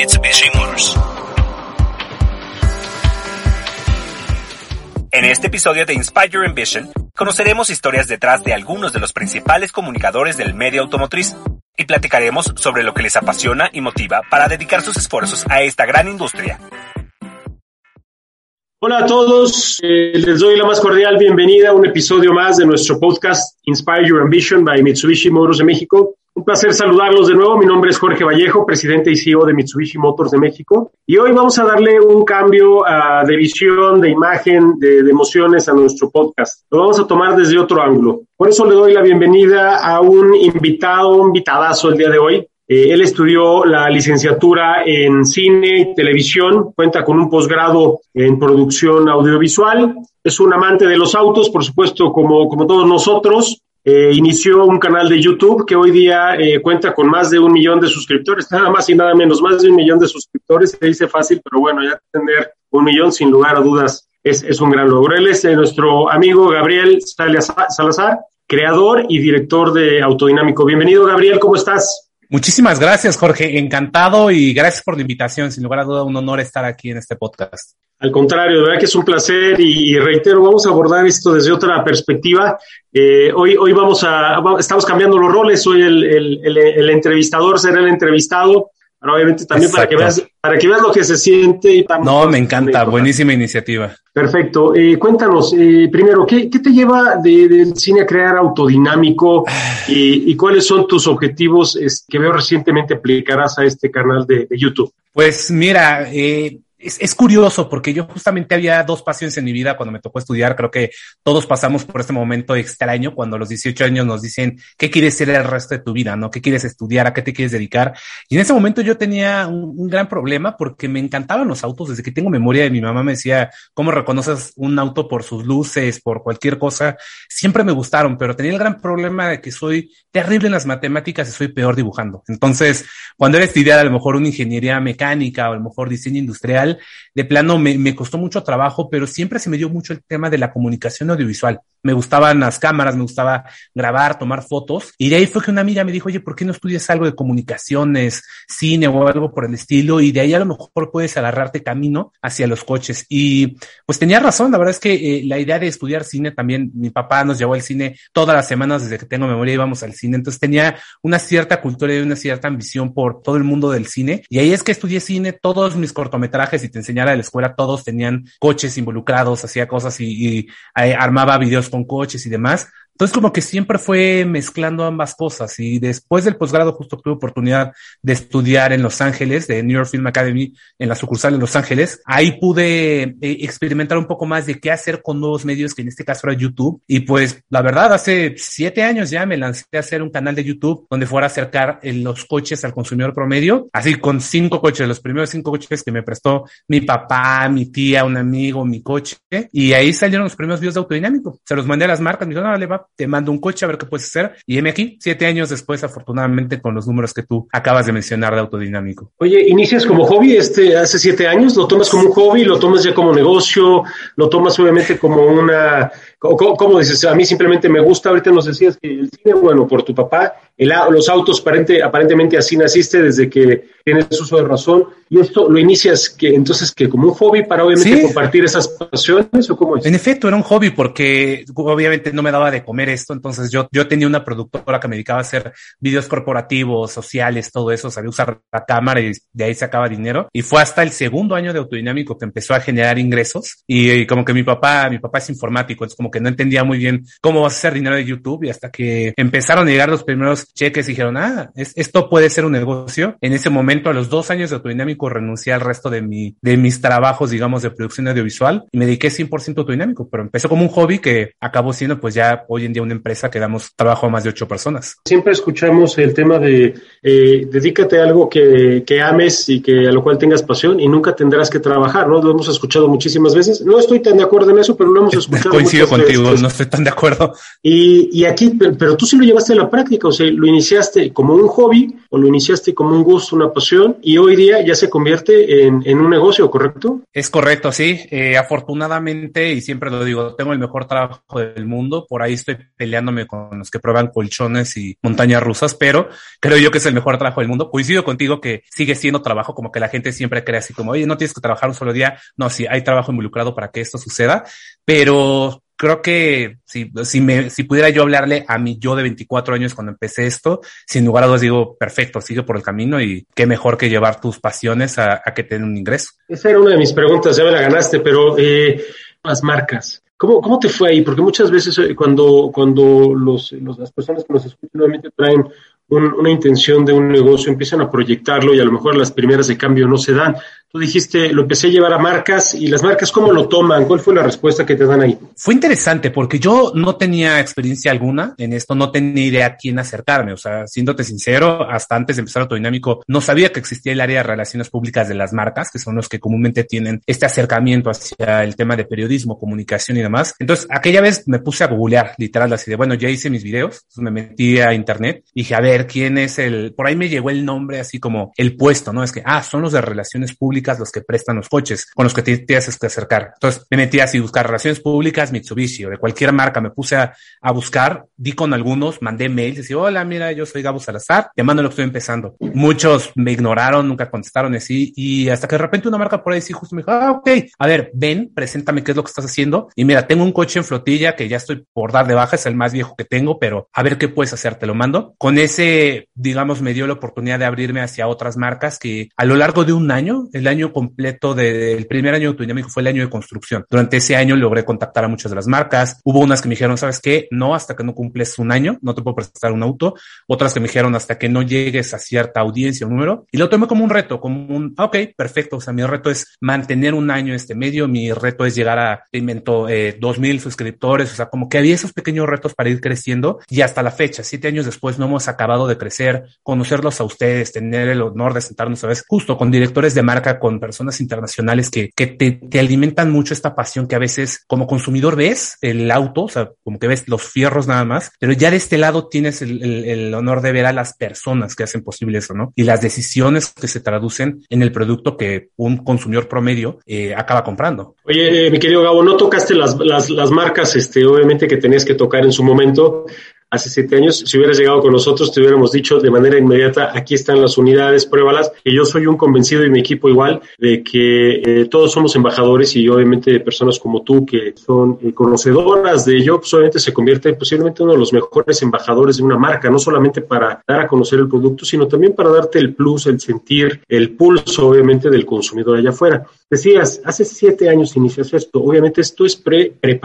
Mitsubishi Motors. En este episodio de Inspire Your Ambition, conoceremos historias detrás de algunos de los principales comunicadores del medio automotriz y platicaremos sobre lo que les apasiona y motiva para dedicar sus esfuerzos a esta gran industria. Hola a todos, eh, les doy la más cordial bienvenida a un episodio más de nuestro podcast Inspire Your Ambition by Mitsubishi Motors de México. Un placer saludarlos de nuevo. Mi nombre es Jorge Vallejo, presidente y CEO de Mitsubishi Motors de México. Y hoy vamos a darle un cambio uh, de visión, de imagen, de, de, emociones a nuestro podcast. Lo vamos a tomar desde otro ángulo. Por eso le doy la bienvenida a un invitado, un invitadazo el día de hoy. Eh, él estudió la licenciatura en cine y televisión, cuenta con un posgrado en producción audiovisual, es un amante de los autos, por supuesto, como, como todos nosotros. Eh, inició un canal de YouTube que hoy día eh, cuenta con más de un millón de suscriptores, nada más y nada menos, más de un millón de suscriptores, se dice fácil, pero bueno, ya tener un millón sin lugar a dudas es, es un gran logro. Él es eh, nuestro amigo Gabriel Salazar, creador y director de Autodinámico. Bienvenido, Gabriel, ¿cómo estás? Muchísimas gracias, Jorge. Encantado y gracias por la invitación. Sin lugar a duda, un honor estar aquí en este podcast. Al contrario, de verdad que es un placer y, reitero, vamos a abordar esto desde otra perspectiva. Eh, hoy, hoy vamos a, estamos cambiando los roles. Soy el, el, el, el entrevistador, será el entrevistado. Pero obviamente también para que, veas, para que veas lo que se siente. Y no, me encanta, buenísima iniciativa. Perfecto. Eh, cuéntanos, eh, primero, ¿qué, ¿qué, te lleva de, del cine a crear autodinámico y, y, cuáles son tus objetivos es, que veo recientemente aplicarás a este canal de, de YouTube? Pues mira, eh, es, es, curioso porque yo justamente había dos pasiones en mi vida cuando me tocó estudiar. Creo que todos pasamos por este momento extraño cuando a los 18 años nos dicen qué quieres ser el resto de tu vida, ¿no? ¿Qué quieres estudiar? ¿A qué te quieres dedicar? Y en ese momento yo tenía un, un gran problema porque me encantaban los autos. Desde que tengo memoria de mi mamá me decía, ¿cómo reconoces un auto por sus luces, por cualquier cosa? Siempre me gustaron, pero tenía el gran problema de que soy terrible en las matemáticas y soy peor dibujando. Entonces, cuando era estudiar a lo mejor una ingeniería mecánica o a lo mejor diseño industrial, de plano me, me, costó mucho trabajo, pero siempre se me dio mucho el tema de la comunicación audiovisual. Me gustaban las cámaras, me gustaba grabar, tomar fotos. Y de ahí fue que una amiga me dijo, oye, ¿por qué no estudias algo de comunicaciones, cine o algo por el estilo? Y de ahí a lo mejor puedes agarrarte camino hacia los coches. Y pues tenía razón, la verdad es que eh, la idea de estudiar cine también, mi papá nos llevó al cine todas las semanas desde que tengo memoria íbamos al cine. Entonces tenía una cierta cultura y una cierta ambición por todo el mundo del cine. Y ahí es que estudié cine, todos mis cortometrajes y te enseñara de la escuela, todos tenían coches involucrados, hacía cosas y, eh, armaba videos con coches y demás. Entonces como que siempre fue mezclando ambas cosas y después del posgrado justo tuve oportunidad de estudiar en Los Ángeles, de New York Film Academy, en la sucursal en Los Ángeles. Ahí pude eh, experimentar un poco más de qué hacer con nuevos medios, que en este caso era YouTube. Y pues la verdad, hace siete años ya me lancé a hacer un canal de YouTube donde fuera a acercar los coches al consumidor promedio, así con cinco coches, los primeros cinco coches que me prestó mi papá, mi tía, un amigo, mi coche. Y ahí salieron los primeros videos de autodinámico. Se los mandé a las marcas, me dijeron, no, le va, te mando un coche a ver qué puedes hacer. Y heme aquí, siete años después, afortunadamente, con los números que tú acabas de mencionar de autodinámico. Oye, inicias como hobby este hace siete años, lo tomas como un hobby, lo tomas ya como negocio, lo tomas obviamente como una, ¿cómo, cómo dices? A mí simplemente me gusta, ahorita nos decías que el cine, bueno, por tu papá, el, los autos aparente, aparentemente así naciste desde que tienes uso de razón. Y esto lo inicias que entonces que como un hobby para obviamente ¿Sí? compartir esas pasiones o cómo es? En efecto, era un hobby porque obviamente no me daba de comer esto, entonces yo, yo tenía una productora que me dedicaba a hacer videos corporativos, sociales, todo eso, sabía usar la cámara y de ahí sacaba dinero. Y fue hasta el segundo año de autodinámico que empezó a generar ingresos. Y, y como que mi papá, mi papá es informático, entonces como que no entendía muy bien cómo vas a hacer dinero de YouTube. Y hasta que empezaron a llegar los primeros cheques y dijeron, ah, es, esto puede ser un negocio. En ese momento, a los dos años de autodinámico, renuncié al resto de mi, de mis trabajos, digamos, de producción audiovisual y me dediqué 100% autodinámico, pero empezó como un hobby que acabó siendo, pues ya hoy en día una empresa que damos trabajo a más de ocho personas. Siempre escuchamos el tema de eh, dedícate a algo que, que ames y que a lo cual tengas pasión y nunca tendrás que trabajar, ¿no? Lo hemos escuchado muchísimas veces. No estoy tan de acuerdo en eso, pero lo hemos escuchado. Coincido contigo, veces. no estoy tan de acuerdo. Y, y aquí, pero, pero, tú sí lo llevaste a la práctica, o sea, lo iniciaste como un hobby o lo iniciaste como un gusto, una pasión y hoy día ya se convierte en, en un negocio, ¿correcto? Es correcto, sí. Eh, afortunadamente, y siempre lo digo, tengo el mejor trabajo del mundo. Por ahí estoy peleándome con los que prueban colchones y montañas rusas, pero creo yo que es el mejor trabajo del mundo. Coincido contigo que sigue siendo trabajo, como que la gente siempre cree así como, oye, no tienes que trabajar un solo día. No, sí, hay trabajo involucrado para que esto suceda, pero creo que si, si, me, si pudiera yo hablarle a mi yo de 24 años cuando empecé esto, sin lugar a dudas digo, perfecto, sigue por el camino y qué mejor que llevar tus pasiones a, que te un ingreso. Esa era una de mis preguntas, ya me la ganaste, pero eh, las marcas. ¿Cómo, ¿Cómo te fue ahí? Porque muchas veces eh, cuando, cuando los, las personas que nos escuchan nuevamente traen un, una intención de un negocio, empiezan a proyectarlo y a lo mejor las primeras de cambio no se dan. Tú dijiste, lo empecé a llevar a marcas y las marcas, ¿cómo lo toman? ¿Cuál fue la respuesta que te dan ahí? Fue interesante porque yo no tenía experiencia alguna en esto, no tenía idea a quién acercarme. O sea, siéndote sincero, hasta antes de empezar Autodinámico, no sabía que existía el área de relaciones públicas de las marcas, que son los que comúnmente tienen este acercamiento hacia el tema de periodismo, comunicación y demás. Entonces, aquella vez me puse a googlear, literal, así de, bueno, ya hice mis videos, me metí a internet, dije, a ver, ¿quién es el, por ahí me llegó el nombre así como el puesto, ¿no? Es que, ah, son los de relaciones públicas los que prestan los coches, con los que te, haces que acercar. Entonces me metí así buscar relaciones públicas, Mitsubishi o de cualquier marca, me puse a, a buscar, di con algunos, mandé mails, decía, hola, mira, yo soy Gabo Salazar, te mando lo que estoy empezando. Muchos me ignoraron, nunca contestaron así, y hasta que de repente una marca por ahí sí justo me dijo, ah, ok, a ver, ven, preséntame qué es lo que estás haciendo. Y mira, tengo un coche en flotilla que ya estoy por dar de baja, es el más viejo que tengo, pero a ver qué puedes hacer, te lo mando. Con ese, digamos, me dio la oportunidad de abrirme hacia otras marcas que a lo largo de un año, el año completo del primer año de Autodinámico fue el año de construcción. Durante ese año logré contactar a muchas de las marcas. Hubo unas que me dijeron, ¿sabes qué? No, hasta que no cumples un año, no te puedo prestar un auto. Otras que me dijeron, hasta que no llegues a cierta audiencia o número. Y lo tomé como un reto, como un, ah, ok, perfecto. O sea, mi reto es mantener un año este medio. Mi reto es llegar a, invento, eh, dos mil suscriptores. O sea, como que había esos pequeños retos para ir creciendo. Y hasta la fecha, siete años después, no hemos acabado de crecer, conocerlos a ustedes, tener el honor de sentarnos a veces justo con directores de marca, con personas internacionales que, que te, alimentan mucho esta pasión que a veces como consumidor ves el auto, o sea, como que ves los fierros nada más, pero ya de este lado tienes el, honor de ver a las personas que hacen posible eso, ¿no? Y las decisiones que se traducen en el producto que un consumidor promedio eh, acaba comprando. Oye, mi querido Gabo, no tocaste las, las, las marcas, este, obviamente que tenías que tocar en su momento hace siete años, si hubieras llegado con nosotros, te hubiéramos dicho de manera inmediata, aquí están las unidades, pruébalas. Y yo soy un convencido y mi equipo igual de que eh, todos somos embajadores y obviamente personas como tú que son eh, conocedoras de ello, pues obviamente se convierte posiblemente uno de los mejores embajadores de una marca, no solamente para dar a conocer el producto, sino también para darte el plus, el sentir, el pulso obviamente del consumidor allá afuera. Decías, hace siete años inicias esto, obviamente esto es pre, pre.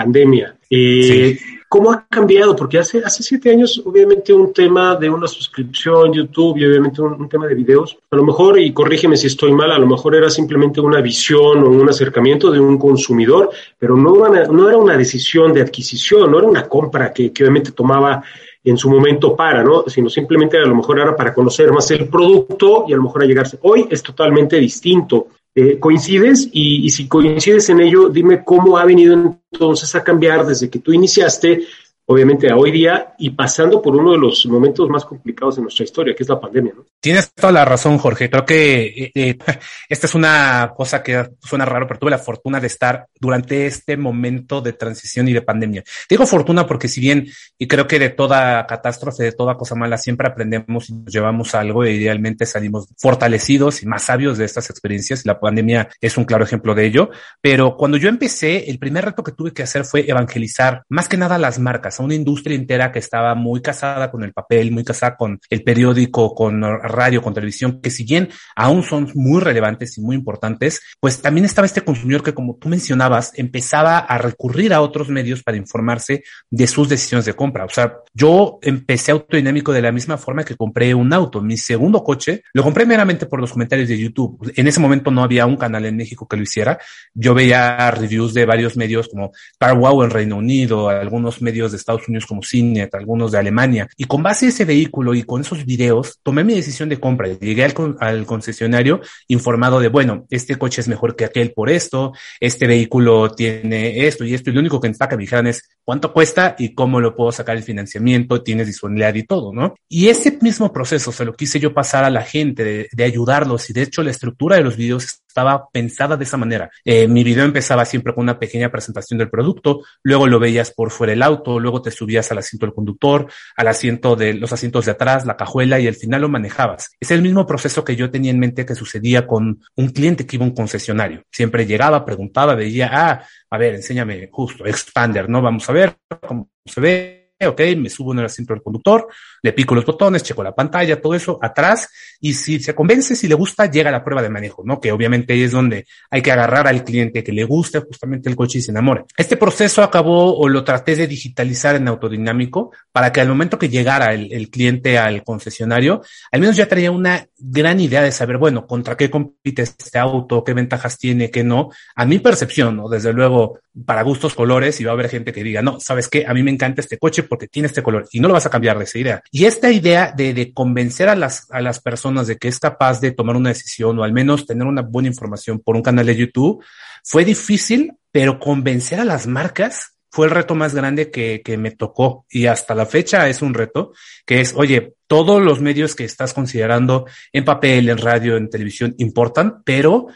Eh, sí. ¿Cómo ha cambiado? Porque hace, hace siete años, obviamente, un tema de una suscripción, YouTube y obviamente un, tema de videos, a lo mejor, y corrígeme si estoy mal, a lo mejor era simplemente una visión o un acercamiento de un consumidor, pero no, una, no era una decisión de adquisición, no era una compra que, obviamente tomaba en su momento para, ¿no? Sino simplemente a lo mejor era para conocer más el producto y a lo mejor a llegarse. Hoy es totalmente distinto. Eh, ¿Coincides? Y, y, si coincides en ello, dime cómo ha venido entonces a cambiar desde que tú iniciaste, obviamente a hoy día, y pasando por uno de los momentos más complicados de nuestra historia, que es la pandemia. ¿no? Tienes toda la razón, Jorge. Creo que eh, eh, esta es una cosa que suena raro, pero tuve la fortuna de estar durante este momento de transición y de pandemia. Digo fortuna porque si bien, y creo que de toda catástrofe, de toda cosa mala, siempre aprendemos y nos llevamos algo e idealmente salimos fortalecidos y más sabios de estas experiencias. La pandemia es un claro ejemplo de ello. Pero cuando yo empecé, el primer reto que tuve que hacer fue evangelizar más que nada las marcas, a una industria entera que estaba muy casada con el papel, muy casada con el periódico, con radio, con televisión, que si bien aún son muy relevantes y muy importantes, pues también estaba este consumidor que, como tú mencionabas, empezaba a recurrir a otros medios para informarse de sus decisiones de compra. O sea, yo empecé autodinámico de la misma forma que compré un auto. Mi segundo coche lo compré meramente por los comentarios de YouTube. En ese momento no había un canal en México que lo hiciera. Yo veía reviews de varios medios como CarWow en Reino Unido, algunos medios de Estados Unidos como Cinet, algunos de Alemania. Y con base a ese vehículo y con esos videos, tomé mi decisión de compra. Llegué al, al concesionario informado de, bueno, este coche es mejor que aquel por esto, este vehículo tiene esto y esto. Y lo único que necesitaba que me dijeran es cuánto cuesta y cómo lo puedo sacar el financiamiento, tienes disponibilidad y todo, ¿no? Y ese mismo proceso se lo quise yo pasar a la gente de, de ayudarlos y de hecho la estructura de los videos estaba pensada de esa manera. Eh, mi video empezaba siempre con una pequeña presentación del producto, luego lo veías por fuera del auto, luego te subías al asiento del conductor, al asiento de los asientos de atrás, la cajuela y al final lo manejabas. Es el mismo proceso que yo tenía en mente que sucedía con un cliente que iba a un concesionario. Siempre llegaba, preguntaba, veía, ah, a ver, enséñame justo, expander, ¿no? Vamos a ver cómo se ve ok, me subo en el asiento del conductor, le pico los botones, checo la pantalla, todo eso atrás, y si se convence, si le gusta, llega la prueba de manejo, ¿no? Que obviamente es donde hay que agarrar al cliente que le guste justamente el coche y se enamore. Este proceso acabó o lo traté de digitalizar en autodinámico para que al momento que llegara el, el cliente al concesionario, al menos ya traía una gran idea de saber, bueno, contra qué compite este auto, qué ventajas tiene, qué no. A mi percepción, ¿no? Desde luego, para gustos colores, y va a haber gente que diga, no, sabes qué, a mí me encanta este coche porque tiene este color y no lo vas a cambiar de esa idea. Y esta idea de, convencer a las, a las personas de que es capaz de tomar una decisión o al menos tener una buena información por un canal de YouTube fue difícil, pero convencer a las marcas fue el reto más grande que, que, me tocó y hasta la fecha es un reto que es, oye, todos los medios que estás considerando en papel, en radio, en televisión importan, pero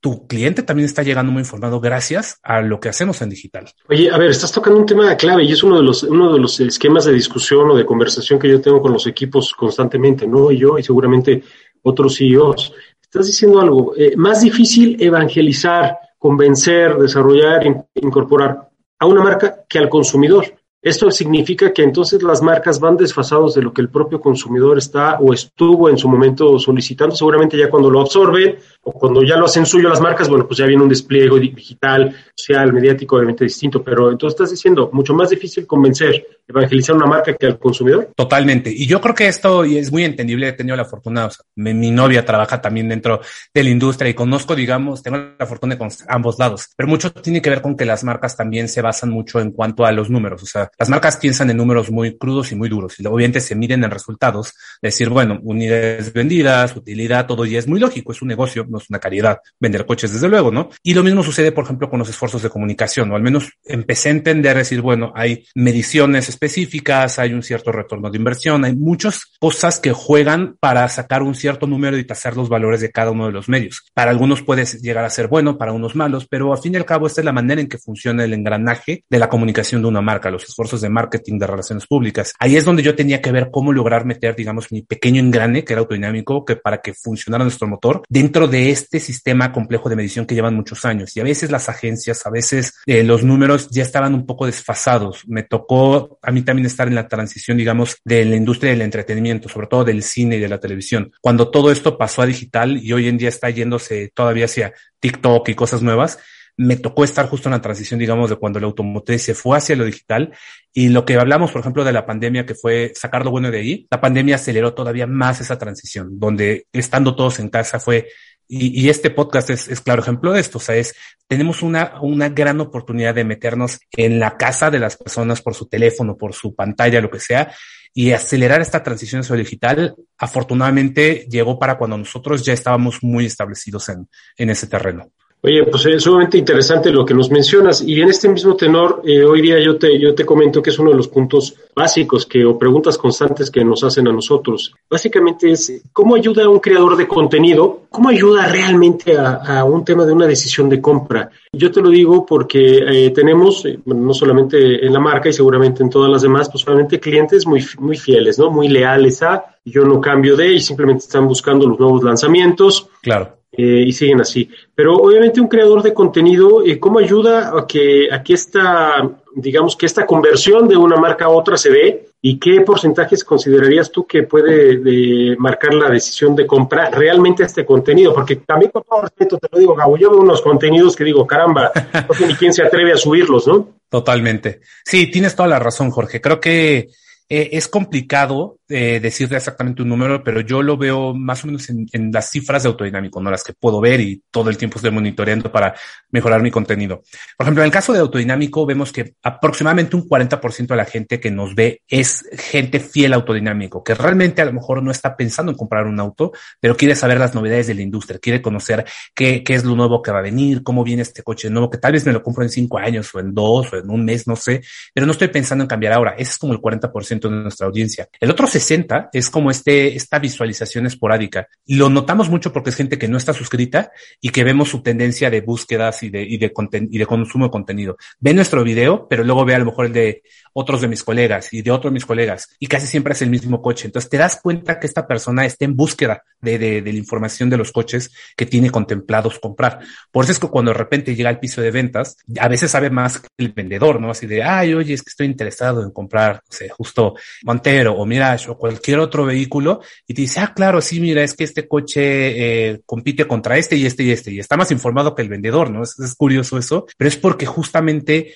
tu cliente también está llegando muy informado gracias a lo que hacemos en digital. Oye, a ver, estás tocando un tema clave y es uno de los, uno de los esquemas de discusión o de conversación que yo tengo con los equipos constantemente, ¿no? Y yo y seguramente otros CEOs. Estás diciendo algo, eh, más difícil evangelizar, convencer, desarrollar, in, incorporar a una marca que al consumidor. Esto significa que entonces las marcas van desfasados de lo que el propio consumidor está o estuvo en su momento solicitando. Seguramente ya cuando lo absorben o cuando ya lo hacen suyo las marcas, bueno, pues ya viene un despliegue digital, social, mediático, obviamente distinto. Pero entonces estás diciendo, mucho más difícil convencer, evangelizar una marca que al consumidor. Totalmente. Y yo creo que esto es muy entendible. He tenido la fortuna, o sea, mi, mi novia trabaja también dentro de la industria y conozco, digamos, tengo la fortuna de ambos lados. Pero mucho tiene que ver con que las marcas también se basan mucho en cuanto a los números. O sea, las marcas piensan en números muy crudos y muy duros y obviamente se miden en resultados, decir, bueno, unidades vendidas, utilidad, todo y es muy lógico, es un negocio, no es una caridad vender coches desde luego, ¿no? Y lo mismo sucede, por ejemplo, con los esfuerzos de comunicación, o al menos empecé a entender, decir, bueno, hay mediciones específicas, hay un cierto retorno de inversión, hay muchas cosas que juegan para sacar un cierto número y tasar los valores de cada uno de los medios. Para algunos puede llegar a ser bueno, para unos malos, pero al fin y al cabo esta es la manera en que funciona el engranaje de la comunicación de una marca, los esfuerzos de marketing, de relaciones públicas. Ahí es donde yo tenía que ver cómo lograr meter, digamos, mi pequeño engrane, que era autodinámico, que para que funcionara nuestro motor, dentro de este sistema complejo de medición que llevan muchos años. Y a veces las agencias, a veces eh, los números ya estaban un poco desfasados. Me tocó a mí también estar en la transición, digamos, de la industria del entretenimiento, sobre todo del cine y de la televisión. Cuando todo esto pasó a digital y hoy en día está yéndose todavía hacia TikTok y cosas nuevas, me tocó estar justo en la transición, digamos, de cuando la automotriz se fue hacia lo digital y lo que hablamos, por ejemplo, de la pandemia, que fue sacar lo bueno de ahí, la pandemia aceleró todavía más esa transición, donde estando todos en casa fue, y, este podcast es, es, claro ejemplo de esto, o sea, es, tenemos una, una gran oportunidad de meternos en la casa de las personas por su teléfono, por su pantalla, lo que sea, y acelerar esta transición hacia lo digital, afortunadamente llegó para cuando nosotros ya estábamos muy establecidos en, en ese terreno. Oye, pues es sumamente interesante lo que nos mencionas y en este mismo tenor, eh, hoy día yo te, yo te comento que es uno de los puntos básicos que o preguntas constantes que nos hacen a nosotros. Básicamente es cómo ayuda a un creador de contenido, cómo ayuda realmente a, a un tema de una decisión de compra. Yo te lo digo porque eh, tenemos, eh, no solamente en la marca y seguramente en todas las demás, pues solamente clientes muy, muy fieles, ¿no? Muy leales a, yo no cambio de y simplemente están buscando los nuevos lanzamientos. Claro eh, y siguen así. Pero obviamente un creador de contenido, eh, ¿cómo ayuda a que, a que esta, digamos, que esta conversión de una marca a otra se dé? ¿Y qué porcentajes considerarías tú que puede de marcar la decisión de comprar realmente este contenido? Porque también con todo respeto te lo digo, Gabo, yo veo unos contenidos que digo, caramba, no sé ni quién se atreve a subirlos, ¿no? Totalmente. Sí, tienes toda la razón, Jorge. Creo que eh, es complicado eh, decirte exactamente un número, pero yo lo veo más o menos en, en, las cifras de autodinámico, no las que puedo ver y todo el tiempo estoy monitoreando para mejorar mi contenido. Por ejemplo, en el caso de autodinámico, vemos que aproximadamente un 40% de la gente que nos ve es gente fiel autodinámico, que realmente a lo mejor no está pensando en comprar un auto, pero quiere saber las novedades de la industria, quiere conocer qué, qué es lo nuevo que va a venir, cómo viene este coche nuevo, que tal vez me lo compro en cinco años o en dos o en un mes, no sé, pero no estoy pensando en cambiar ahora. Ese es como el 40% de nuestra audiencia. El otro 60 es como este, esta visualización esporádica. Lo notamos mucho porque es gente que no está suscrita y que vemos su tendencia de búsquedas y de, y de, y de consumo de contenido. Ve nuestro video, pero luego ve a lo mejor el de otros de mis colegas y de otros de mis colegas y casi siempre es el mismo coche. Entonces te das cuenta que esta persona está en búsqueda de, de, de la información de los coches que tiene contemplados comprar. Por eso es que cuando de repente llega al piso de ventas, a veces sabe más que el vendedor, ¿no? Así de, ay, oye, es que estoy interesado en comprar, no sé, justo Montero o Mirage o cualquier otro vehículo y te dice, ah, claro, sí, mira, es que este coche eh, compite contra este y este y este y está más informado que el vendedor, ¿no? Es, es curioso eso, pero es porque justamente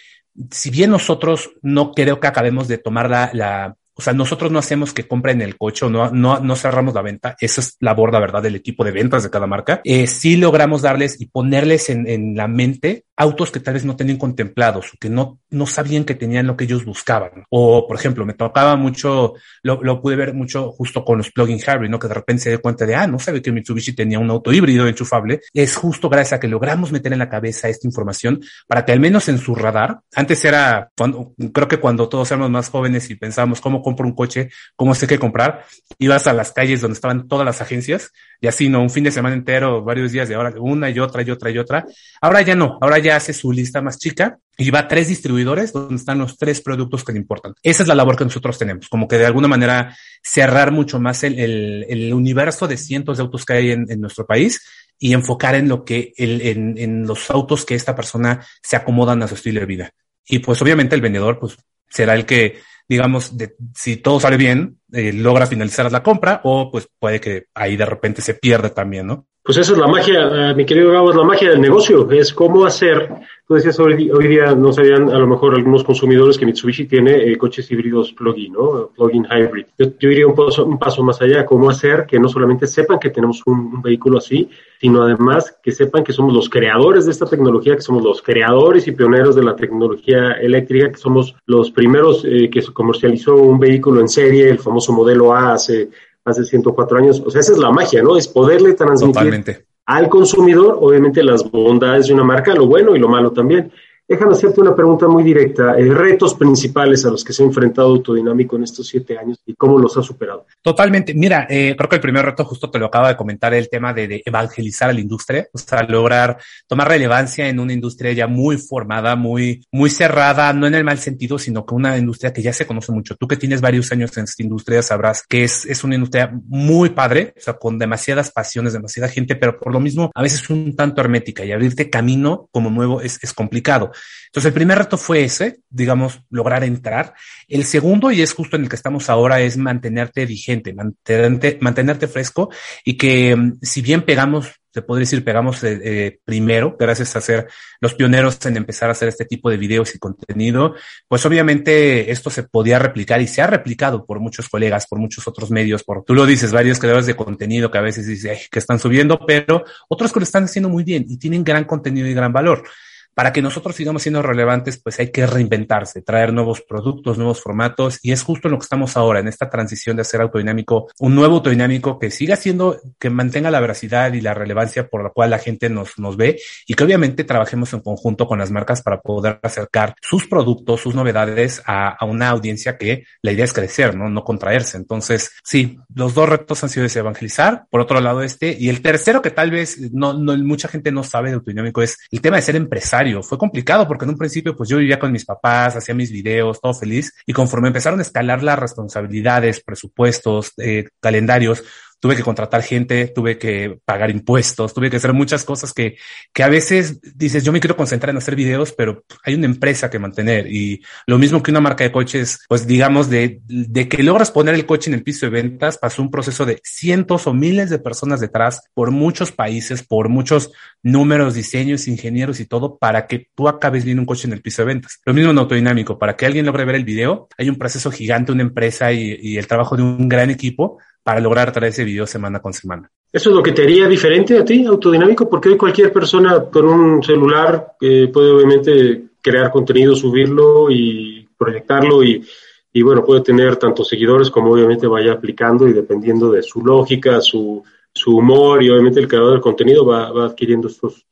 si bien nosotros no creo que acabemos de tomar la, la o sea, nosotros no hacemos que compren el coche o no, no, no cerramos la venta. Esa es la verdad, del equipo de ventas de cada marca. Eh, sí logramos darles y ponerles en, en la mente autos que tal vez no tenían contemplados o que no, no sabían que tenían lo que ellos buscaban. O, por ejemplo, me tocaba mucho, lo, lo pude ver mucho justo con los plug-in hybrid, ¿no? Que de repente se dio cuenta de, ah, no sabe que Mitsubishi tenía un auto híbrido enchufable. Es justo gracias a que logramos meter en la cabeza esta información para que al menos en su radar, antes era, cuando, creo que cuando todos éramos más jóvenes y pensábamos cómo compro un coche, cómo sé qué comprar, ibas a las calles donde estaban todas las agencias y así, ¿no? Un fin de semana entero, varios días de ahora, una y otra y otra y otra. Ahora ya no, ahora ya hace su lista más chica y va a tres distribuidores donde están los tres productos que le importan. Esa es la labor que nosotros tenemos, como que de alguna manera cerrar mucho más el, el, el universo de cientos de autos que hay en, en nuestro país y enfocar en lo que, el, en, en los autos que esta persona se acomodan a su estilo de vida. Y pues obviamente el vendedor, pues será el que digamos, de, si todo sale bien, eh, logra finalizar la compra o pues puede que ahí de repente se pierda también, ¿no? Pues esa es la magia, eh, mi querido Gabo, es la magia del negocio, es cómo hacer, tú decías hoy, hoy día no sabían a lo mejor algunos consumidores que Mitsubishi tiene eh, coches híbridos plug-in, ¿no? Plug-in hybrid. Yo, yo iría un paso, un paso más allá, cómo hacer que no solamente sepan que tenemos un, vehículo así, sino además que sepan que somos los creadores de esta tecnología, que somos los creadores y pioneros de la tecnología eléctrica, que somos los primeros eh, que comercializó un vehículo en serie, el famoso modelo A hace hace 104 años. O sea, esa es la magia, ¿no? Es poderle transmitir Totalmente. al consumidor, obviamente, las bondades de una marca, lo bueno y lo malo también. Déjame hacerte una pregunta muy directa. Eh, retos principales a los que se ha enfrentado Autodinámico en estos siete años y cómo los ha superado. Totalmente. Mira, eh, creo que el primer reto justo te lo acaba de comentar, el tema de, evangelizar a la industria, o sea, lograr tomar relevancia en una industria ya muy formada, muy, muy cerrada, no en el mal sentido, sino que una industria que ya se conoce mucho. Tú que tienes varios años en esta industria sabrás que es, es una industria muy padre, o sea, con demasiadas pasiones, demasiada gente, pero por lo mismo a veces un tanto hermética y abrirte camino como nuevo es, es complicado. Entonces, el primer reto fue ese, digamos, lograr entrar. El segundo, y es justo en el que estamos ahora, es mantenerte vigente, mantenerte, mantenerte fresco y que si bien pegamos se podría decir, pegamos eh, eh, primero, gracias a ser los pioneros en empezar a hacer este tipo de videos y contenido, pues obviamente esto se podía replicar y se ha replicado por muchos colegas, por muchos otros medios, por, tú lo dices, varios creadores de contenido que a veces dicen que están subiendo, pero otros que lo están haciendo muy bien y tienen gran contenido y gran valor para que nosotros sigamos siendo relevantes, pues hay que reinventarse, traer nuevos productos, nuevos formatos, y es justo en lo que estamos ahora, en esta transición de hacer autodinámico, un nuevo autodinámico que siga siendo, que mantenga la veracidad y la relevancia por la cual la gente nos, nos ve, y que obviamente trabajemos en conjunto con las marcas para poder acercar sus productos, sus novedades a, a una audiencia que la idea es crecer, ¿no? No contraerse. Entonces, sí, los dos retos han sido ese evangelizar, por otro lado este, y el tercero que tal vez no, no mucha gente no sabe de autodinámico es el tema de ser empresario fue complicado porque en un principio pues yo vivía con mis papás, hacía mis videos, todo feliz y conforme empezaron a escalar las responsabilidades, presupuestos, eh, calendarios, tuve que contratar gente, tuve que pagar impuestos, tuve que hacer muchas cosas que, que a veces dices, yo me quiero concentrar en hacer videos, pero hay una empresa que mantener y lo mismo que una marca de coches, pues digamos de, de que logras poner el coche en el piso de ventas, pasó un proceso de cientos o miles de personas detrás por muchos países, por muchos números, diseños, ingenieros y todo para que tú acabes viendo un coche en el piso de ventas. Lo mismo en autodinámico, para que alguien logre ver el video, hay un proceso gigante, una empresa y, y el trabajo de un gran equipo para lograr traer ese video semana con semana. ¿Eso es lo que te haría diferente a ti, autodinámico? Porque hoy cualquier persona con un celular eh, puede obviamente crear contenido, subirlo y proyectarlo y, y, bueno, puede tener tantos seguidores como obviamente vaya aplicando y dependiendo de su lógica, su, su humor y obviamente el creador del contenido va, va adquiriendo estos,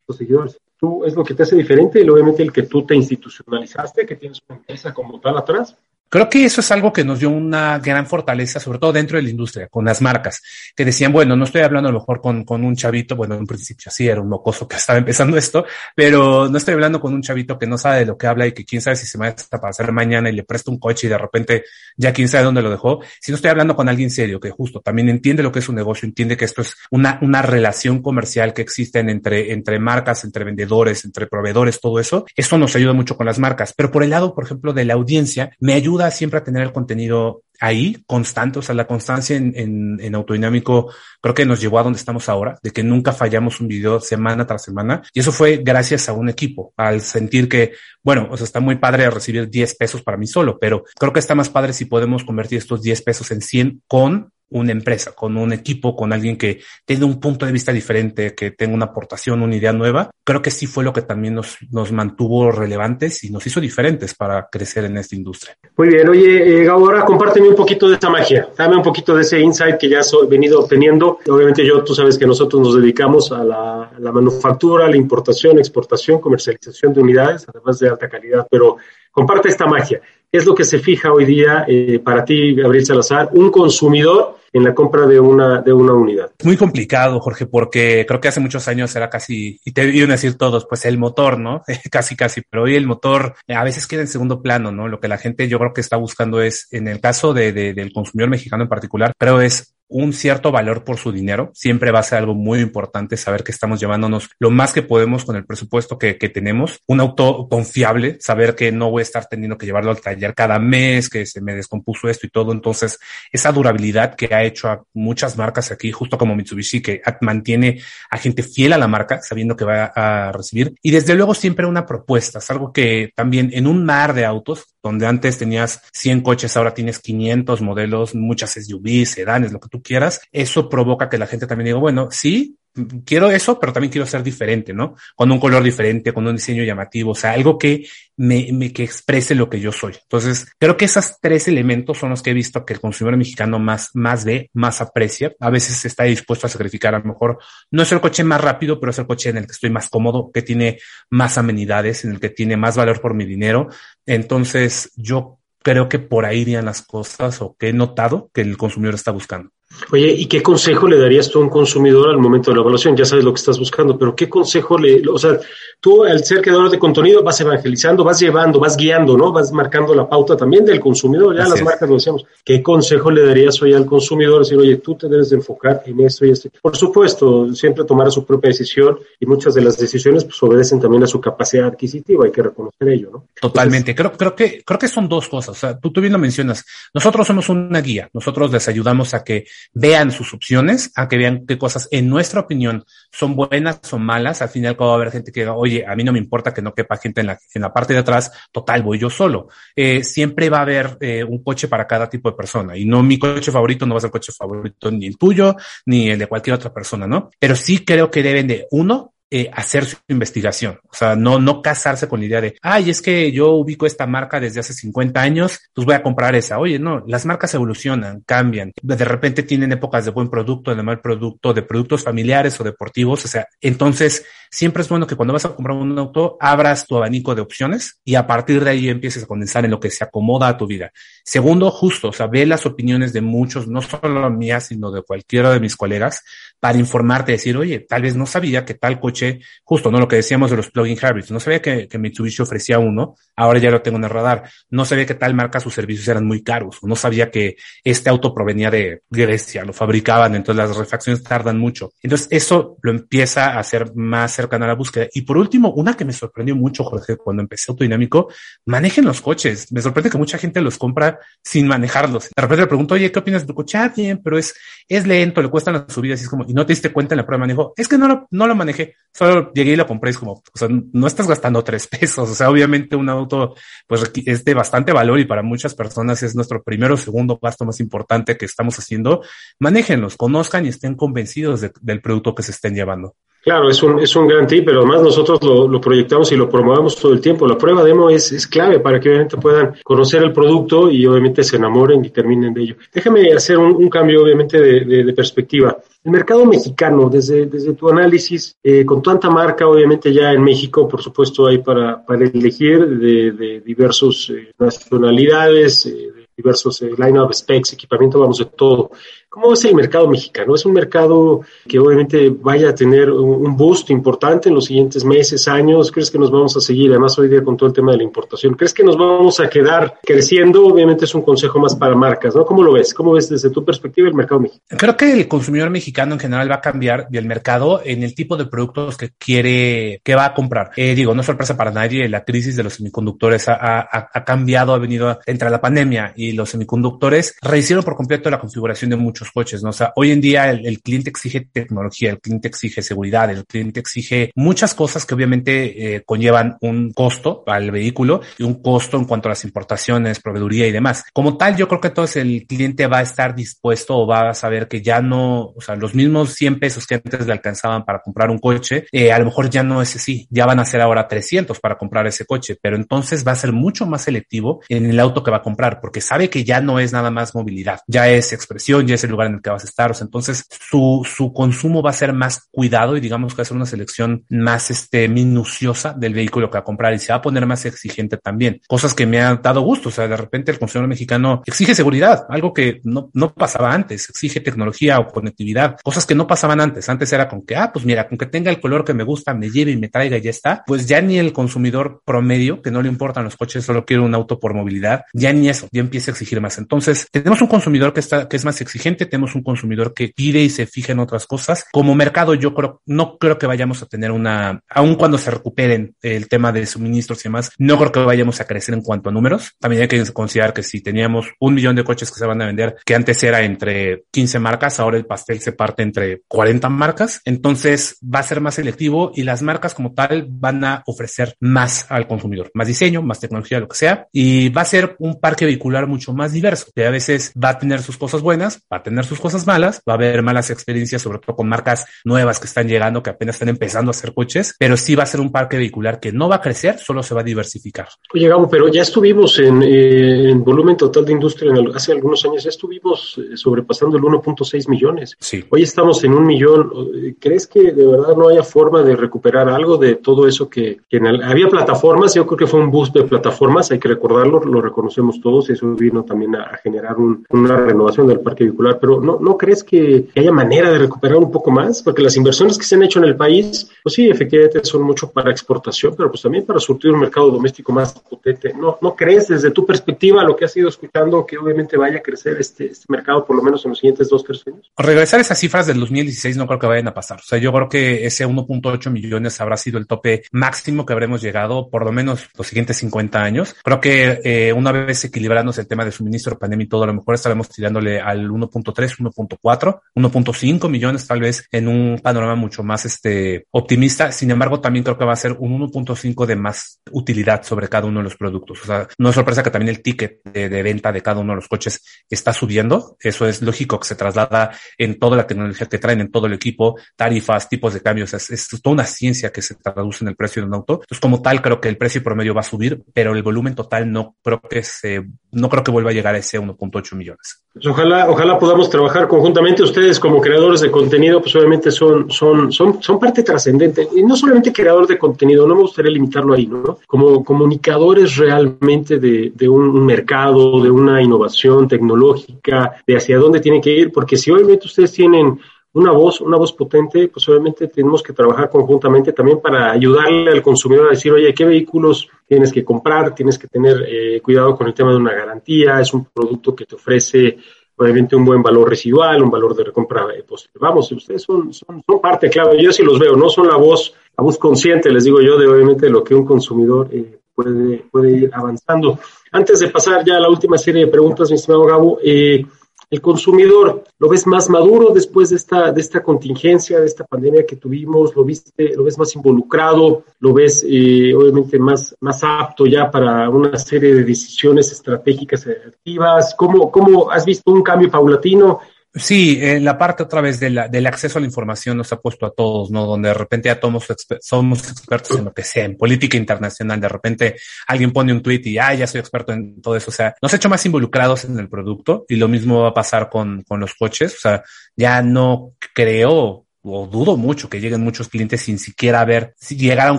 estos seguidores. Tú es lo que te hace diferente y obviamente el que tú te institucionalizaste, que tienes una empresa como tal atrás. Creo que eso es algo que nos dio una gran fortaleza, sobre todo dentro de la industria, con las marcas, que decían, bueno, no estoy hablando a lo mejor con, con un chavito, bueno, en un principio sí era un mocoso que estaba empezando esto, pero no estoy hablando con un chavito que no sabe de lo que habla y que quién sabe si se me va a pasar mañana y le presta un coche y de repente ya quién sabe dónde lo dejó, sino estoy hablando con alguien serio que justo también entiende lo que es un negocio, entiende que esto es una, una relación comercial que existen entre, entre marcas, entre vendedores, entre proveedores, todo eso. Eso nos ayuda mucho con las marcas, pero por el lado, por ejemplo, de la audiencia, me ayuda siempre a tener el contenido ahí constante, o sea, la constancia en, en, autodinámico creo que nos llevó a donde estamos ahora, de que nunca fallamos un video semana tras semana. Y eso fue gracias a un equipo, al sentir que, bueno, o sea, está muy padre recibir 10 pesos para mí solo, pero creo que está más padre si podemos convertir estos 10 pesos en 100 con una empresa, con un equipo, con alguien que tenga un punto de vista diferente, que tenga una aportación, una idea nueva, creo que sí fue lo que también nos, nos mantuvo relevantes y nos hizo diferentes para crecer en esta industria. Muy bien, oye, eh, ahora compárteme un poquito de esa magia, dame un poquito de ese insight que ya he venido obteniendo. Obviamente yo, tú sabes que nosotros nos dedicamos a la, a la manufactura, la importación, exportación, comercialización de unidades, además de alta calidad, pero comparte esta magia. ¿Qué es lo que se fija hoy día eh, para ti, Gabriel Salazar, un consumidor en la compra de una, de una unidad? Muy complicado, Jorge, porque creo que hace muchos años era casi, y te iban a decir todos, pues el motor, ¿no? casi, casi, pero hoy el motor eh, a veces queda en segundo plano, ¿no? Lo que la gente yo creo que está buscando es, en el caso de, de, del consumidor mexicano en particular, creo es un cierto valor por su dinero. Siempre va a ser algo muy importante saber que estamos llevándonos lo más que podemos con el presupuesto que, que, tenemos. Un auto confiable, saber que no voy a estar teniendo que llevarlo al taller cada mes, que se me descompuso esto y todo. Entonces, esa durabilidad que ha hecho a muchas marcas aquí, justo como Mitsubishi, que mantiene a gente fiel a la marca, sabiendo que va a recibir. Y desde luego siempre una propuesta. Es algo que también en un mar de autos, donde antes tenías 100 coches, ahora tienes 500 modelos, muchas SUVs, sedanes, lo que tú quieras, eso provoca que la gente también diga, bueno, sí, quiero eso, pero también quiero ser diferente, ¿no? Con un color diferente, con un diseño llamativo, o sea, algo que me, me, que exprese lo que yo soy. Entonces, creo que esos tres elementos son los que he visto que el consumidor mexicano más, más ve, más aprecia. A veces está dispuesto a sacrificar, a lo mejor no es el coche más rápido, pero es el coche en el que estoy más cómodo, que tiene más amenidades, en el que tiene más valor por mi dinero. Entonces, yo creo que por ahí irían las cosas o que he notado que el consumidor está buscando. Oye, ¿y qué consejo le darías tú a un consumidor al momento de la evaluación? Ya sabes lo que estás buscando, pero ¿qué consejo le, o sea, tú al ser creador de contenido vas evangelizando, vas llevando, vas guiando, ¿no? Vas marcando la pauta también del consumidor, ya Así las es. marcas lo decíamos. ¿Qué consejo le darías hoy al consumidor? Decir, oye, tú te debes de enfocar en esto y esto. Por supuesto, siempre tomar su propia decisión y muchas de las decisiones pues obedecen también a su capacidad adquisitiva, hay que reconocer ello, ¿no? Totalmente. Entonces, creo, creo que, creo que son dos cosas. O sea, tú, tú bien lo mencionas. Nosotros somos una guía. Nosotros les ayudamos a que vean sus opciones, a que vean qué cosas, en nuestra opinión, son buenas o malas. Al final, va a haber gente que diga, oye, a mí no me importa que no quepa gente en la, en la parte de atrás, total, voy yo solo. Eh, siempre va a haber eh, un coche para cada tipo de persona y no mi coche favorito no va a ser el coche favorito ni el tuyo ni el de cualquier otra persona, ¿no? Pero sí creo que deben de, uno, eh, hacer su investigación. O sea, no, no casarse con la idea de, ay, es que yo ubico esta marca desde hace 50 años, pues voy a comprar esa. Oye, no, las marcas evolucionan, cambian. De repente tienen épocas de buen producto, de mal producto, de productos familiares o deportivos. O sea, entonces siempre es bueno que cuando vas a comprar un auto, abras tu abanico de opciones y a partir de ahí empieces a condensar en lo que se acomoda a tu vida. Segundo, justo, o sea, ve las opiniones de muchos, no solo mías, sino de cualquiera de mis colegas para informarte, decir, oye, tal vez no sabía que tal coche justo, ¿no? Lo que decíamos de los plug-in hybrids. No sabía que, que, Mitsubishi ofrecía uno, ahora ya lo tengo en el radar. No sabía que tal marca sus servicios eran muy caros. No sabía que este auto provenía de Grecia, lo fabricaban, entonces las refacciones tardan mucho. Entonces eso lo empieza a hacer más cercano a la búsqueda. Y por último, una que me sorprendió mucho, Jorge, cuando empecé autodinámico, manejen los coches. Me sorprende que mucha gente los compra sin manejarlos. De repente le pregunto, oye, ¿qué opinas de tu coche? Ah, bien, pero es, es lento, le cuestan las subidas y es como, y no te diste cuenta en la prueba de manejo. Es que no lo, no lo manejé, solo llegué y lo compré. Es como, o sea, no estás gastando tres pesos. O sea, obviamente un auto, pues es de bastante valor y para muchas personas es nuestro primero o segundo gasto más importante que estamos haciendo. Manéjenlos, conozcan y estén convencidos del producto que se estén llevando. Claro, es un, es un gran tip, pero además nosotros lo, proyectamos y lo promovamos todo el tiempo. La prueba demo es, es clave para que obviamente puedan conocer el producto y obviamente se enamoren y terminen de ello. Déjame hacer un, cambio obviamente de, perspectiva. El mercado mexicano, desde, desde tu análisis, eh, con tanta marca obviamente ya en México, por supuesto hay para, para elegir de, de diversas eh, nacionalidades, eh, diversos eh, line of specs, equipamiento, vamos de todo. ¿Cómo es el mercado mexicano? ¿Es un mercado que obviamente vaya a tener un boost importante en los siguientes meses, años? ¿Crees que nos vamos a seguir? Además, hoy día con todo el tema de la importación, ¿crees que nos vamos a quedar creciendo? Obviamente es un consejo más para marcas, ¿no? ¿Cómo lo ves? ¿Cómo ves desde tu perspectiva el mercado mexicano? Creo que el consumidor mexicano en general va a cambiar y el mercado en el tipo de productos que quiere, que va a comprar. Eh, digo, no es sorpresa para nadie, la crisis de los semiconductores ha, ha cambiado, ha venido entre la pandemia y los semiconductores, rehicieron por completo la configuración de muchos coches, ¿no? O sea, hoy en día el, cliente exige tecnología, el cliente exige seguridad, el cliente exige muchas cosas que obviamente eh, conllevan un costo al vehículo y un costo en cuanto a las importaciones, proveeduría y demás. Como tal, yo creo que entonces el cliente va a estar dispuesto o va a saber que ya no, o sea, los mismos 100 pesos que antes le alcanzaban para comprar un coche, eh, a lo mejor ya no es así, ya van a ser ahora 300 para comprar ese coche, pero entonces va a ser mucho más selectivo en el auto que va a comprar porque sabe que ya no es nada más movilidad, ya es expresión, ya es el lugar en el que vas a estar. O sea, entonces su, su consumo va a ser más cuidado y digamos que va a ser una selección más este, minuciosa del vehículo que va a comprar y se va a poner más exigente también. Cosas que me han dado gusto. O sea, de repente el consumidor mexicano exige seguridad, algo que no, no pasaba antes, exige tecnología o conectividad, cosas que no pasaban antes. Antes era con que, ah, pues mira, con que tenga el color que me gusta, me lleve y me traiga y ya está. Pues ya ni el consumidor promedio, que no le importan los coches, solo quiere un auto por movilidad, ya ni eso, ya empieza a exigir más. Entonces, tenemos un consumidor que está, que es más exigente, tenemos un consumidor que pide y se fija en otras cosas. Como mercado, yo creo, no creo que vayamos a tener una, aun cuando se recuperen el tema de suministros y demás, no creo que vayamos a crecer en cuanto a números. También hay que considerar que si teníamos un millón de coches que se van a vender, que antes era entre 15 marcas, ahora el pastel se parte entre 40 marcas. Entonces va a ser más selectivo y las marcas como tal van a ofrecer más al consumidor, más diseño, más tecnología, lo que sea. Y va a ser un parque vehicular mucho más diverso que a veces va a tener sus cosas buenas, va a tener sus cosas malas, va a haber malas experiencias, sobre todo con marcas nuevas que están llegando, que apenas están empezando a hacer coches, pero sí va a ser un parque vehicular que no va a crecer, solo se va a diversificar. Oye, Gabo, pero ya estuvimos en, eh, volumen total de industria hace algunos años, ya estuvimos eh, sobrepasando el 1.6 millones. Sí. Hoy estamos en un millón. ¿Crees que de verdad no haya forma de recuperar algo de todo eso que, había plataformas? Yo creo que fue un boost de plataformas, hay que recordarlo, lo reconocemos todos, eso vino también a, generar una renovación del parque vehicular, pero ¿no, no crees que, haya manera de recuperar un poco más? Porque las inversiones que se han hecho en el país, pues sí, efectivamente son mucho para exportación, pero pues también para surtir un mercado doméstico más potente. ¿No, no crees desde tu perspectiva lo que has ido escuchando que obviamente vaya a crecer este, este mercado por lo menos en los siguientes dos, tres años? Regresar esas cifras del 2016 no creo que vayan a pasar. O sea, yo creo que ese 1.8 millones habrá sido el tope máximo que habremos llegado por lo menos los siguientes 50 años. Creo que eh, una vez equilibrándose el tema de suministro, pandemia y todo, a lo mejor estaremos tirándole al 1.3, 1.4, 1.5 millones tal vez en un panorama mucho más este optimista. Sin embargo, también creo que va a ser un 1.5 de más utilidad sobre cada uno de los productos. O sea, no es sorpresa que también el ticket de, venta de cada uno de los coches está subiendo. Eso es lógico que se traslada en toda la tecnología que traen, en todo el equipo, tarifas, tipos de cambios. Es, es toda una ciencia que se traduce en el precio de un auto. Entonces, como tal, creo que el precio promedio va a subir, pero el volumen total no creo que se, no creo que vuelva a llegar a ese 1.8 millones. Pues ojalá, ojalá podamos trabajar conjuntamente. Ustedes como creadores de contenido, pues obviamente son, son, son, son parte trascendente. Y no solamente creador de contenido, no me gustaría limitarlo ahí, ¿no? Como comunicadores realmente de, de un, mercado, de una innovación tecnológica, de hacia dónde tienen que ir, porque si obviamente ustedes tienen una voz, una voz potente, pues obviamente tenemos que trabajar conjuntamente también para ayudarle al consumidor a decir, oye, ¿qué vehículos tienes que comprar? Tienes que tener eh, cuidado con el tema de una garantía, es un producto que te ofrece obviamente un buen valor residual, un valor de recompra eh, Vamos, ustedes son, son, son, parte clave, yo sí los veo, no son la voz, la voz consciente, les digo yo, de obviamente lo que un consumidor eh, puede, puede ir avanzando. Antes de pasar ya a la última serie de preguntas, mi estimado Gabo, eh, el consumidor lo ves más maduro después de esta, de esta contingencia, de esta pandemia que tuvimos, lo viste, lo ves más involucrado, lo ves eh, obviamente más, más apto ya para una serie de decisiones estratégicas activas. ¿Cómo, ¿Cómo has visto un cambio paulatino? Sí, en la parte otra vez de la, del acceso a la información nos ha puesto a todos, ¿no? Donde de repente ya todos somos expertos en lo que sea, en política internacional. De repente alguien pone un tweet y, ah, ya soy experto en todo eso. O sea, nos ha hecho más involucrados en el producto y lo mismo va a pasar con, con los coches. O sea, ya no creo o dudo mucho que lleguen muchos clientes sin siquiera ver, si llegar a un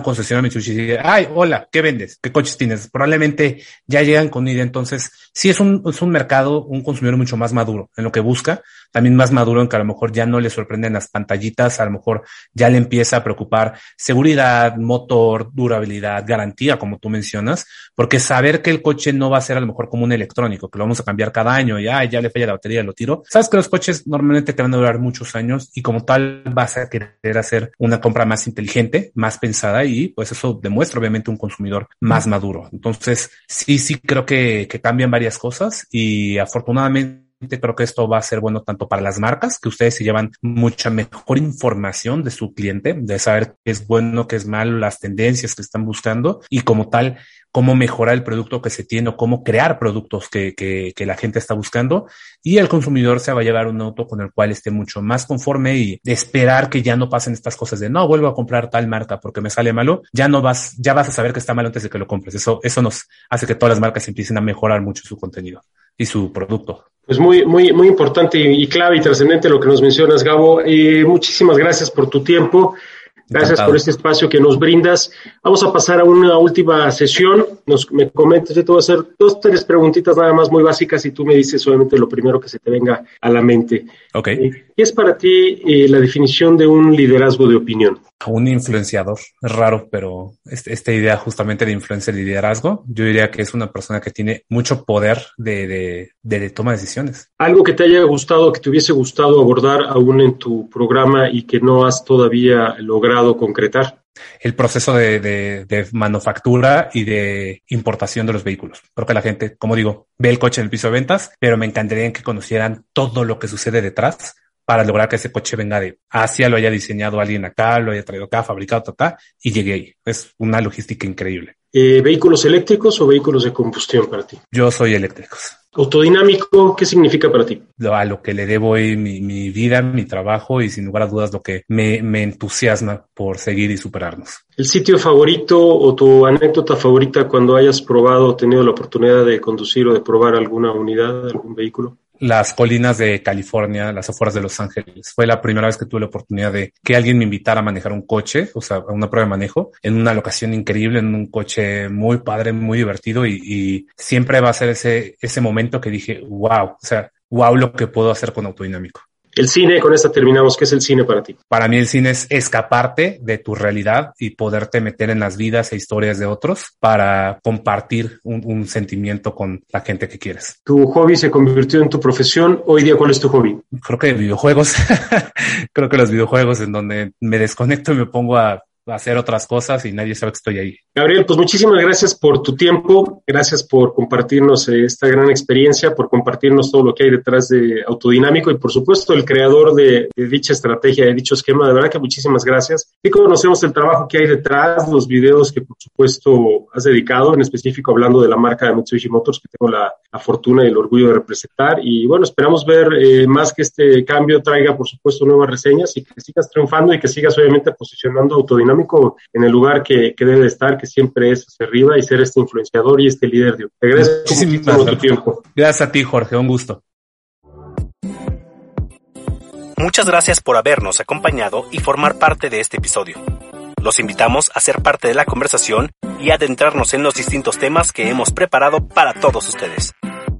concesionario y decir, ay, hola, ¿qué vendes? ¿Qué coches tienes? Probablemente ya llegan con idea. Entonces, sí es un, es un mercado, un consumidor mucho más maduro en lo que busca, también más maduro en que a lo mejor ya no le sorprenden las pantallitas, a lo mejor ya le empieza a preocupar seguridad, motor, durabilidad, garantía, como tú mencionas, porque saber que el coche no va a ser a lo mejor como un electrónico, que lo vamos a cambiar cada año y ay, ya le falla la batería, lo tiro. Sabes que los coches normalmente te van a durar muchos años y como tal vas a querer hacer una compra más inteligente, más pensada y pues eso demuestra obviamente un consumidor más maduro. Entonces, sí, sí creo que, que cambian varias cosas y afortunadamente creo que esto va a ser bueno tanto para las marcas, que ustedes se llevan mucha mejor información de su cliente, de saber qué es bueno, qué es malo, las tendencias que están buscando y como tal, cómo mejorar el producto que se tiene o cómo crear productos que, que, que, la gente está buscando y el consumidor se va a llevar un auto con el cual esté mucho más conforme y esperar que ya no pasen estas cosas de no vuelvo a comprar tal marca porque me sale malo, ya no vas, ya vas a saber que está malo antes de que lo compres. Eso, eso nos hace que todas las marcas empiecen a mejorar mucho su contenido y su producto. Pues muy, muy, muy importante y, clave y trascendente lo que nos mencionas, Gabo. Eh, muchísimas gracias por tu tiempo. Gracias por este espacio que nos brindas. Vamos a pasar a una última sesión. Nos, me comentas, yo te voy a hacer dos, tres preguntitas nada más muy básicas y tú me dices obviamente lo primero que se te venga a la mente. Ok. Eh, ¿Qué es para ti eh, la definición de un liderazgo de opinión? Un influenciador. Es raro, pero este, esta idea justamente de influencia y liderazgo, yo diría que es una persona que tiene mucho poder de, de, toma de decisiones. Algo que te haya gustado, que te hubiese gustado abordar aún en tu programa y que no has todavía logrado concretar el proceso de, de, de, manufactura y de importación de los vehículos. Creo que la gente, como digo, ve el coche en el piso de ventas, pero me encantaría que conocieran todo lo que sucede detrás para lograr que ese coche venga de Asia, lo haya diseñado alguien acá, lo haya traído acá, fabricado acá y llegue ahí. Es una logística increíble. Eh, ¿Vehículos eléctricos o vehículos de combustión para ti? Yo soy eléctricos. Autodinámico, ¿qué significa para ti? A lo que le debo hoy mi, mi, vida, mi trabajo y sin lugar a dudas lo que me, me entusiasma por seguir y superarnos. ¿El sitio favorito o tu anécdota favorita cuando hayas probado o tenido la oportunidad de conducir o de probar alguna unidad, algún vehículo? Las colinas de California, las afueras de Los Ángeles. Fue la primera vez que tuve la oportunidad de que alguien me invitara a manejar un coche, o sea, una prueba de manejo, en una locación increíble, en un coche muy padre, muy divertido y, y siempre va a ser ese, ese momento que dije, wow, o sea, wow lo que puedo hacer con autodinámico. El cine, con esta terminamos. ¿Qué es el cine para ti? Para mí el cine es escaparte de tu realidad y poderte meter en las vidas e historias de otros para compartir un, un, sentimiento con la gente que quieres. Tu hobby se convirtió en tu profesión. Hoy día, ¿cuál es tu hobby? Creo que videojuegos. Creo que los videojuegos en donde me desconecto y me pongo a hacer otras cosas y nadie sabe que estoy ahí. Gabriel, pues muchísimas gracias por tu tiempo, gracias por compartirnos esta gran experiencia, por compartirnos todo lo que hay detrás de Autodinámico y por supuesto el creador de, de dicha estrategia, de dicho esquema. De verdad que muchísimas gracias. Y conocemos el trabajo que hay detrás, los videos que por supuesto has dedicado, en específico hablando de la marca de Mitsubishi Motors que tengo la, la fortuna y el orgullo de representar. Y bueno, esperamos ver eh, más que este cambio traiga por supuesto nuevas reseñas y que sigas triunfando y que sigas obviamente posicionando Autodinámico en el lugar que, que debe estar que siempre es hacia arriba y ser este influenciador y este líder. De... Te agradezco muchísimo tu tiempo. Gracias a ti, Jorge. Un gusto. Muchas gracias por habernos acompañado y formar parte de este episodio. Los invitamos a ser parte de la conversación y adentrarnos en los distintos temas que hemos preparado para todos ustedes.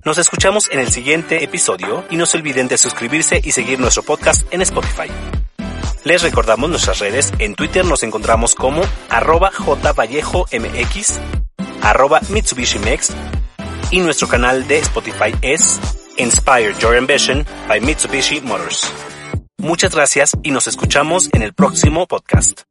Nos escuchamos en el siguiente episodio y no se olviden de suscribirse y seguir nuestro podcast en Spotify. Les recordamos nuestras redes. En Twitter nos encontramos como arroba jvallejomx, arroba Mitsubishi Mex, y nuestro canal de Spotify es Inspire Your Ambition by Mitsubishi Motors. Muchas gracias y nos escuchamos en el próximo podcast.